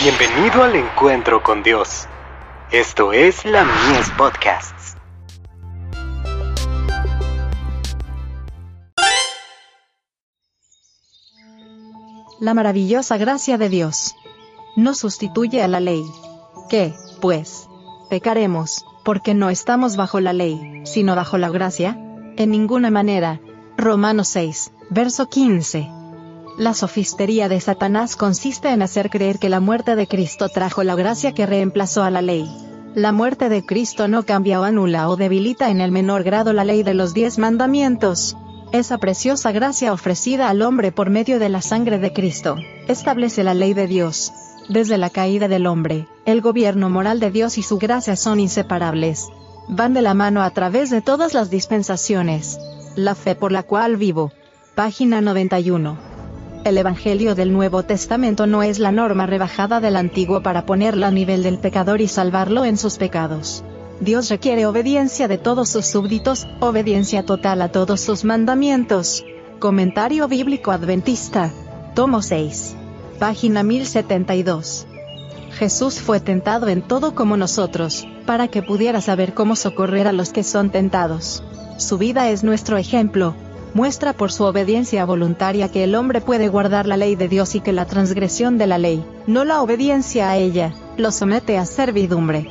Bienvenido al encuentro con Dios. Esto es la Mies Podcasts. La maravillosa gracia de Dios no sustituye a la ley. ¿Qué, pues? ¿Pecaremos, porque no estamos bajo la ley, sino bajo la gracia? En ninguna manera. Romanos 6, verso 15. La sofistería de Satanás consiste en hacer creer que la muerte de Cristo trajo la gracia que reemplazó a la ley. La muerte de Cristo no cambia o anula o debilita en el menor grado la ley de los diez mandamientos. Esa preciosa gracia ofrecida al hombre por medio de la sangre de Cristo, establece la ley de Dios. Desde la caída del hombre, el gobierno moral de Dios y su gracia son inseparables. Van de la mano a través de todas las dispensaciones. La fe por la cual vivo. Página 91. El Evangelio del Nuevo Testamento no es la norma rebajada del Antiguo para ponerla a nivel del pecador y salvarlo en sus pecados. Dios requiere obediencia de todos sus súbditos, obediencia total a todos sus mandamientos. Comentario Bíblico Adventista. Tomo 6. Página 1072. Jesús fue tentado en todo como nosotros, para que pudiera saber cómo socorrer a los que son tentados. Su vida es nuestro ejemplo, muestra por su obediencia voluntaria que el hombre puede guardar la ley de Dios y que la transgresión de la ley, no la obediencia a ella, lo somete a servidumbre.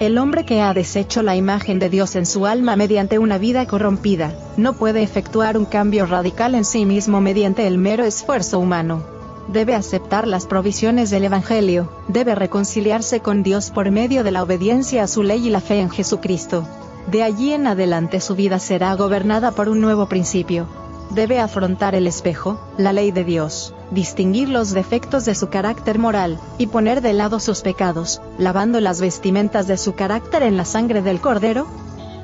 El hombre que ha deshecho la imagen de Dios en su alma mediante una vida corrompida, no puede efectuar un cambio radical en sí mismo mediante el mero esfuerzo humano. Debe aceptar las provisiones del Evangelio, debe reconciliarse con Dios por medio de la obediencia a su ley y la fe en Jesucristo. De allí en adelante su vida será gobernada por un nuevo principio. Debe afrontar el espejo, la ley de Dios, distinguir los defectos de su carácter moral, y poner de lado sus pecados, lavando las vestimentas de su carácter en la sangre del Cordero.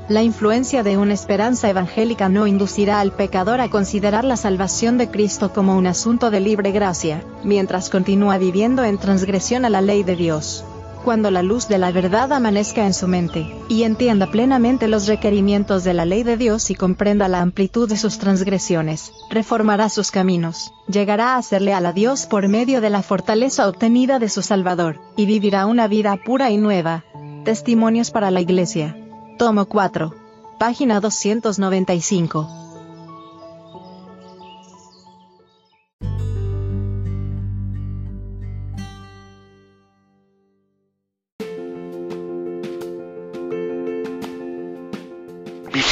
La influencia de una esperanza evangélica no inducirá al pecador a considerar la salvación de Cristo como un asunto de libre gracia, mientras continúa viviendo en transgresión a la ley de Dios cuando la luz de la verdad amanezca en su mente, y entienda plenamente los requerimientos de la ley de Dios y comprenda la amplitud de sus transgresiones, reformará sus caminos, llegará a serle a Dios por medio de la fortaleza obtenida de su Salvador, y vivirá una vida pura y nueva. Testimonios para la Iglesia. Tomo 4. Página 295.